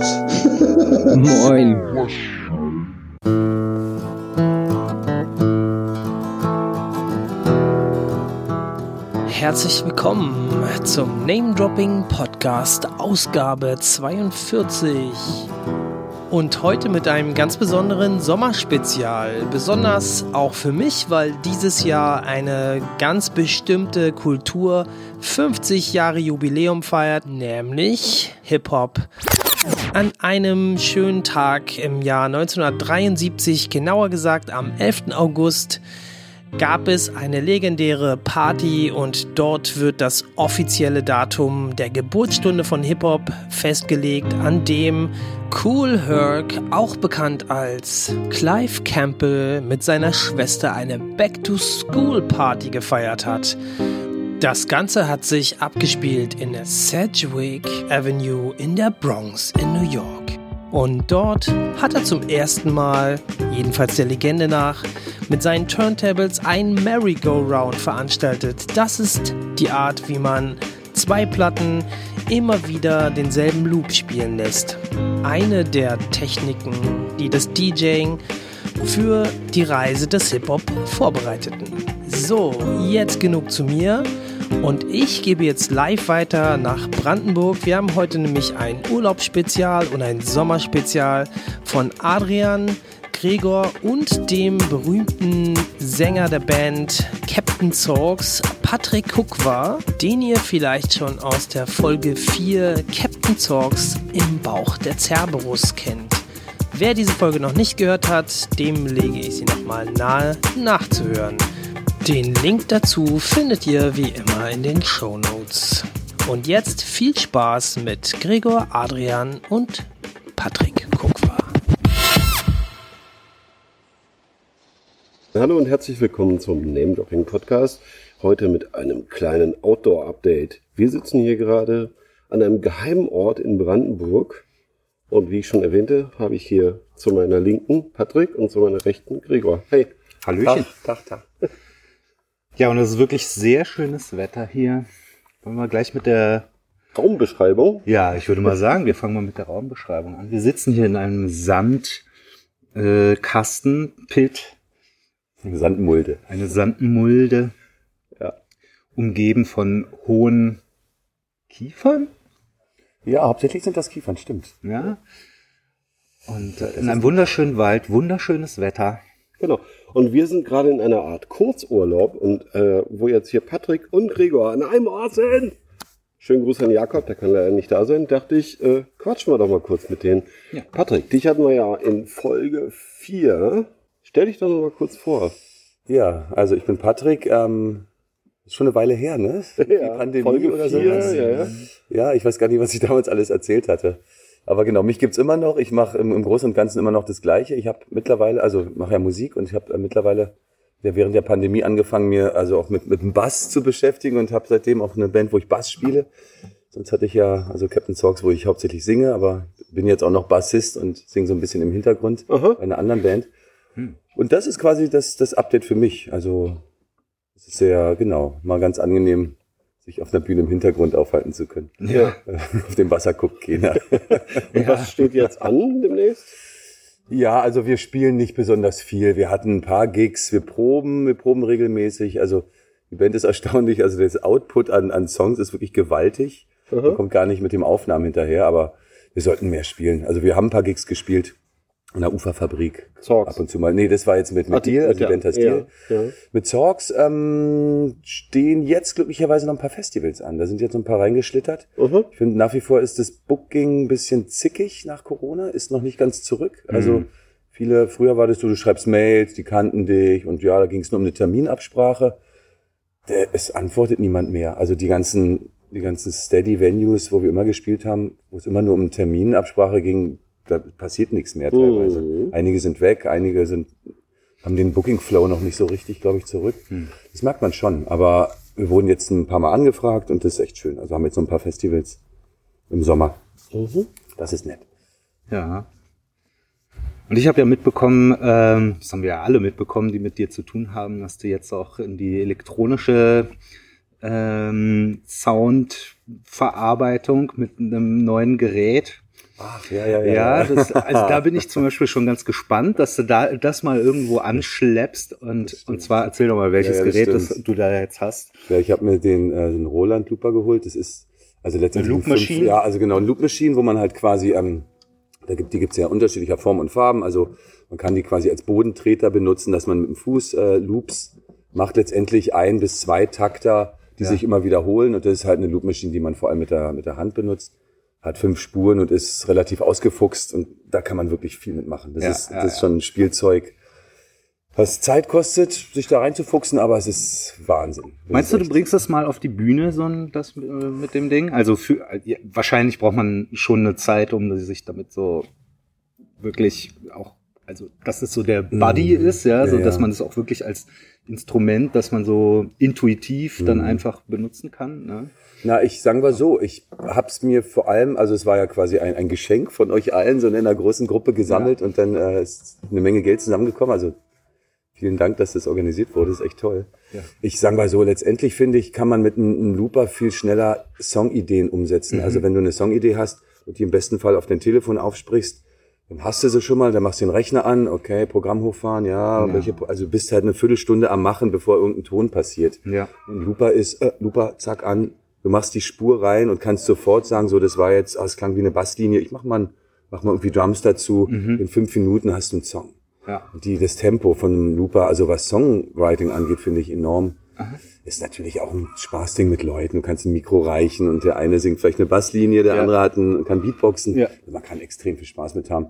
Moin. Herzlich willkommen zum Name Dropping Podcast Ausgabe 42. Und heute mit einem ganz besonderen Sommerspezial. Besonders auch für mich, weil dieses Jahr eine ganz bestimmte Kultur 50 Jahre Jubiläum feiert, nämlich Hip-Hop. An einem schönen Tag im Jahr 1973, genauer gesagt am 11. August, gab es eine legendäre Party und dort wird das offizielle Datum der Geburtsstunde von Hip-Hop festgelegt, an dem Cool Herc, auch bekannt als Clive Campbell, mit seiner Schwester eine Back-to-School-Party gefeiert hat. Das Ganze hat sich abgespielt in der Sedgwick Avenue in der Bronx in New York. Und dort hat er zum ersten Mal, jedenfalls der Legende nach, mit seinen Turntables ein Merry-Go-Round veranstaltet. Das ist die Art, wie man zwei Platten immer wieder denselben Loop spielen lässt. Eine der Techniken, die das DJing für die Reise des Hip-Hop vorbereiteten. So, jetzt genug zu mir. Und ich gebe jetzt live weiter nach Brandenburg. Wir haben heute nämlich ein Urlaubsspezial und ein Sommerspezial von Adrian, Gregor und dem berühmten Sänger der Band Captain Zorgs, Patrick Kukwa, den ihr vielleicht schon aus der Folge 4 Captain Zorgs im Bauch der Cerberus kennt. Wer diese Folge noch nicht gehört hat, dem lege ich sie nochmal nahe nachzuhören. Den Link dazu findet ihr wie immer in den Show Notes. Und jetzt viel Spaß mit Gregor, Adrian und Patrick Kukwa. Hallo und herzlich willkommen zum Name Dropping Podcast. Heute mit einem kleinen Outdoor-Update. Wir sitzen hier gerade an einem geheimen Ort in Brandenburg. Und wie ich schon erwähnte, habe ich hier zu meiner Linken Patrick und zu meiner Rechten Gregor. Hey. Hallöchen. Tag, Tag, Tag. Ja, und es ist wirklich sehr schönes Wetter hier. Wollen wir gleich mit der Raumbeschreibung? Ja, ich würde mal sagen, wir fangen mal mit der Raumbeschreibung an. Wir sitzen hier in einem Sandkasten, äh, Pit. Eine Sandmulde. Eine Sandmulde. Ja. Umgeben von hohen Kiefern? Ja, hauptsächlich sind das Kiefern, stimmt. Ja. Und äh, in einem wunderschönen Wald, wunderschönes Wetter. Genau. Und wir sind gerade in einer Art Kurzurlaub und äh, wo jetzt hier Patrick und Gregor an einem Ort sind. Schönen Gruß an Jakob, der kann leider nicht da sein. Dachte ich, äh, quatschen wir doch mal kurz mit denen. Ja. Patrick, dich hatten wir ja in Folge 4. Stell dich doch noch mal kurz vor. Ja, also ich bin Patrick. Ähm, ist schon eine Weile her, ne? Die ja, Pandemie Folge oder so. Ja, ja. ja, ich weiß gar nicht, was ich damals alles erzählt hatte. Aber genau, mich gibt's immer noch. Ich mache im, im Großen und Ganzen immer noch das Gleiche. Ich habe mittlerweile, also mache ja Musik und ich habe äh, mittlerweile ja während der Pandemie angefangen, mir also auch mit, mit dem Bass zu beschäftigen und habe seitdem auch eine Band, wo ich Bass spiele. Sonst hatte ich ja also Captain Sorgs, wo ich hauptsächlich singe, aber bin jetzt auch noch Bassist und singe so ein bisschen im Hintergrund Aha. bei einer anderen Band. Hm. Und das ist quasi das, das Update für mich. Also es ist sehr, genau, mal ganz angenehm, sich auf einer Bühne im Hintergrund aufhalten zu können. Ja. auf dem Wasser guckt keiner. Und was steht jetzt an demnächst? Ja, also wir spielen nicht besonders viel. Wir hatten ein paar Gigs, wir proben, wir proben regelmäßig. Also die Band ist erstaunlich, also das Output an, an Songs ist wirklich gewaltig. Man kommt gar nicht mit dem Aufnahmen hinterher, aber wir sollten mehr spielen. Also wir haben ein paar Gigs gespielt an der Uferfabrik. Zorgs. Ab und zu mal. Nee, das war jetzt mit, mit Ach, dir, also die Band heißt ja, ja. Mit Zorgs ähm, stehen jetzt glücklicherweise noch ein paar Festivals an. Da sind jetzt ein paar reingeschlittert. Mhm. Ich finde, nach wie vor ist das Booking ein bisschen zickig nach Corona, ist noch nicht ganz zurück. Mhm. Also viele, früher war das so, du schreibst Mails, die kannten dich und ja, da ging es nur um eine Terminabsprache. Es antwortet niemand mehr. Also die ganzen, die ganzen Steady Venues, wo wir immer gespielt haben, wo es immer nur um Terminabsprache ging, da passiert nichts mehr teilweise. Mhm. Einige sind weg, einige sind, haben den Booking Flow noch nicht so richtig, glaube ich, zurück. Mhm. Das merkt man schon. Aber wir wurden jetzt ein paar Mal angefragt und das ist echt schön. Also haben jetzt so ein paar Festivals im Sommer. Mhm. Das ist nett. Ja. Und ich habe ja mitbekommen, ähm, das haben wir ja alle mitbekommen, die mit dir zu tun haben, dass du jetzt auch in die elektronische ähm, Sound Bildverarbeitung mit einem neuen Gerät. Ach, ja, ja, ja. Ja, das, also da bin ich zum Beispiel schon ganz gespannt, dass du da das mal irgendwo anschleppst und, und zwar erzähl doch mal, welches Ja, ja, Gerät das du da jetzt hast. Ja, ich habe mir den, äh, den Roland Looper geholt. Das ist also letztendlich Eine Loop fünf- Machine? Ja, also genau, ein Loop Machine, wo man halt quasi, ähm, da gibt, die gibt's ja unterschiedlicher Formen und Farben. Also man kann die quasi als Bodentreter benutzen, dass man mit dem Fuß äh, Loops macht letztendlich ein bis zwei Takter, die sich immer wiederholen. Und das ist halt eine Loop Machine, die man vor allem mit der, mit der Hand benutzt. Hat fünf Spuren und ist relativ ausgefuchst und da kann man wirklich viel mitmachen. Das Ja, ist, ja, das ist schon ein Spielzeug, was Zeit kostet, sich da reinzufuchsen, aber es ist Wahnsinn. Das Meinst ist du, du bringst das mal auf die Bühne, so ein, das äh, mit dem Ding? Also für, ja, wahrscheinlich braucht man schon eine Zeit, um sich damit so wirklich auch, also dass es so der Buddy ist, ja, so Ja, dass ja. man es auch wirklich als Instrument, dass man so intuitiv dann Mhm. einfach benutzen kann. Ne? Na, ich sagen wir so, ich hab's mir vor allem, also es war ja quasi ein, ein Geschenk von euch allen, so in einer großen Gruppe gesammelt und dann äh, ist eine Menge Geld zusammengekommen. Also vielen Dank, dass das organisiert wurde, ist echt toll. Ja. Ich sage mal so, letztendlich finde ich, kann man mit einem, einem Looper viel schneller Songideen umsetzen. Mhm. Also wenn du eine Songidee hast und die im besten Fall auf dein Telefon aufsprichst, dann hast du sie schon mal, dann machst du den Rechner an, okay, Programm hochfahren, ja, Ja. welche, also bist halt eine Viertelstunde am Machen, bevor irgendein Ton passiert. Ja. Und Looper ist, äh, Looper, zack an, du machst die Spur rein und kannst sofort sagen, so, das war jetzt, ah, es klang wie eine Basslinie, ich mach mal, ein- mach mal irgendwie Drums dazu, in fünf Minuten hast du einen Song. Ja. Und die, das Tempo von einem Looper, also was Songwriting angeht, finde ich enorm. Ist natürlich auch ein Spaßding mit Leuten. Du kannst ein Mikro reichen und der eine singt vielleicht eine Basslinie, der Ja. andere hat ein, kann Beatboxen. Ja. Man kann extrem viel Spaß mit haben.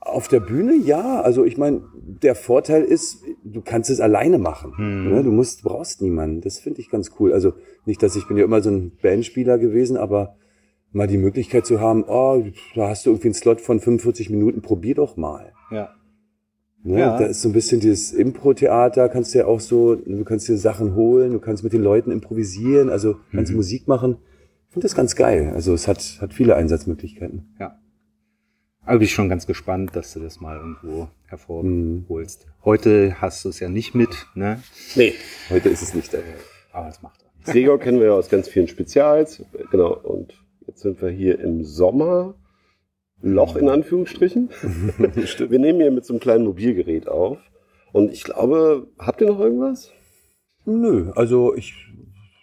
Auf der Bühne, ja. Also ich meine, der Vorteil ist, du kannst es alleine machen. Hm. Ne? Du musst, brauchst niemanden. Das finde ich ganz cool. Also nicht, dass ich bin ja immer so ein Bandspieler gewesen, aber mal die Möglichkeit zu haben, oh, da hast du irgendwie einen Slot von 45 Minuten, probier doch mal. Ja. Ne? Ja. Da ist so ein bisschen dieses Impro-Theater, kannst du ja auch so, du kannst dir Sachen holen, du kannst mit den Leuten improvisieren, also kannst Mhm. Musik machen. Ich finde das ganz geil. Also es hat, hat viele Einsatzmöglichkeiten. Ja. Aber bin ich schon ganz gespannt, dass du das mal irgendwo hervorholst. Mhm. Heute hast du es ja nicht mit, ne? Nee. Heute ist es nicht da. Aber das macht auch. Gregor kennen wir ja aus ganz vielen Spezials. Genau. Und jetzt sind wir hier im Sommer. Loch in Anführungsstrichen. wir nehmen hier mit so einem kleinen Mobilgerät auf. Und ich glaube, habt ihr noch irgendwas? Nö, also ich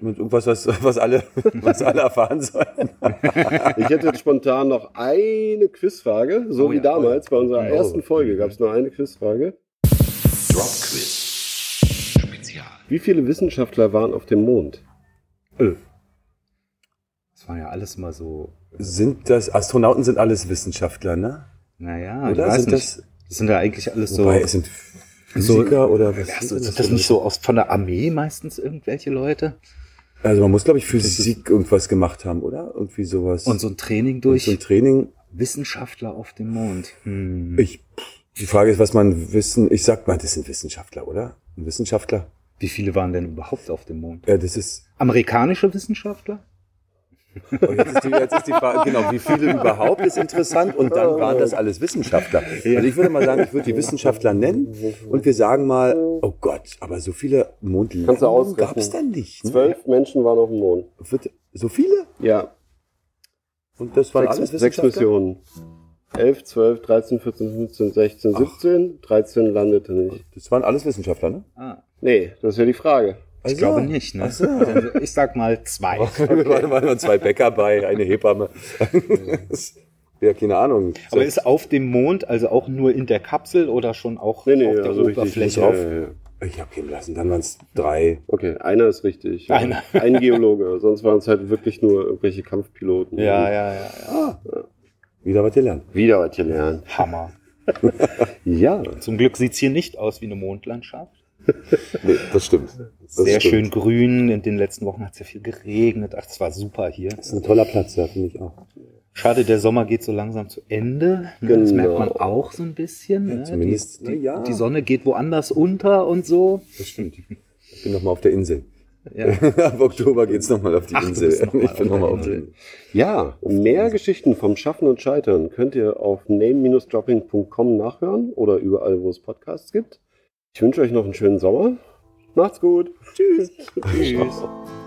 irgendwas, was, was alle, was alle erfahren sollen. Ich hätte jetzt spontan noch eine Quizfrage, so Oh wie ja, damals bei unserer Oh. ersten Folge gab es nur eine Quizfrage. Drop Quiz. Spezial. Wie viele Wissenschaftler waren auf dem Mond? Das war ja alles mal so, Sind das, Astronauten sind alles Wissenschaftler, ne? naja, Oder ich weiß sind nicht. das- Das sind ja eigentlich alles so. Wobei, es sind Physiker oder was? Ja, sind so- das das nicht so aus, von der Armee meistens irgendwelche Leute? Also man muss, glaube ich, Physik irgendwas gemacht haben, oder? Irgendwie sowas. Und so ein Training Und durch so ein Training. Wissenschaftler auf dem Mond. Hm. Ich, die Frage ist, was man wissen, ich sag mal, das sind Wissenschaftler, oder? Ein Wissenschaftler? Wie viele waren denn überhaupt auf dem Mond? Ja, das ist, Amerikanische Wissenschaftler? Oh, jetzt, ist die, jetzt ist die Frage, genau, wie viele überhaupt ist interessant und dann waren das alles Wissenschaftler. Also ich würde mal sagen, ich würde die Wissenschaftler nennen und wir sagen mal, oh Gott, aber so viele Mondlandungen gab es dann nicht. Ne? Zwölf Menschen waren auf dem Mond. Wird- So viele? Ja, Und das waren sechs, alles sechs Wissenschaftler? Missionen. 11, 12, 13, 14, 15, 16, 17. 13 landete nicht. Das waren alles Wissenschaftler, ne? Ah, Nee, das ist ja die Frage. Ich Also, glaube nicht, ne? So. Also ich sag mal zwei. Warte mal, nur zwei Bäcker bei, eine Hebamme. ja, keine Ahnung. Aber ist auf dem Mond also auch nur in der Kapsel oder schon auch Nee, nee, auf der also richtig, Oberfläche? auf. Ja, ja, ich habe gehen lassen, dann waren es drei. Okay, einer ist richtig. ja. Einer. Ein Geologe, sonst waren es halt wirklich nur irgendwelche Kampfpiloten. Ja, ja, ja, ja. Wieder was gelernt. Wieder was gelernt. Hammer. Ja. Zum Glück sieht's hier nicht aus wie eine Mondlandschaft. Nee, das stimmt. Das Sehr stimmt. schön grün. In den letzten Wochen hat es ja viel geregnet. Ach, es war super hier. Das ist ein toller Platz, ja, finde ich auch. Schade, der Sommer geht so langsam zu Ende. Ne, Das Genau. merkt man auch so ein bisschen. Ne? zumindest- die, die, ja. die Sonne geht woanders unter und so. Das stimmt. Ich bin nochmal auf der Insel. Ja. Ab Oktober geht's noch nochmal auf die Ach, Insel. ich bin auf nochmal auf der Insel. Insel. Ja, mehr Geschichten vom Schaffen und Scheitern könnt ihr auf name-dropping.com nachhören oder überall, wo es Podcasts gibt. Ich wünsche euch noch einen schönen Sommer. Macht's gut. Tschüss. Tschüss.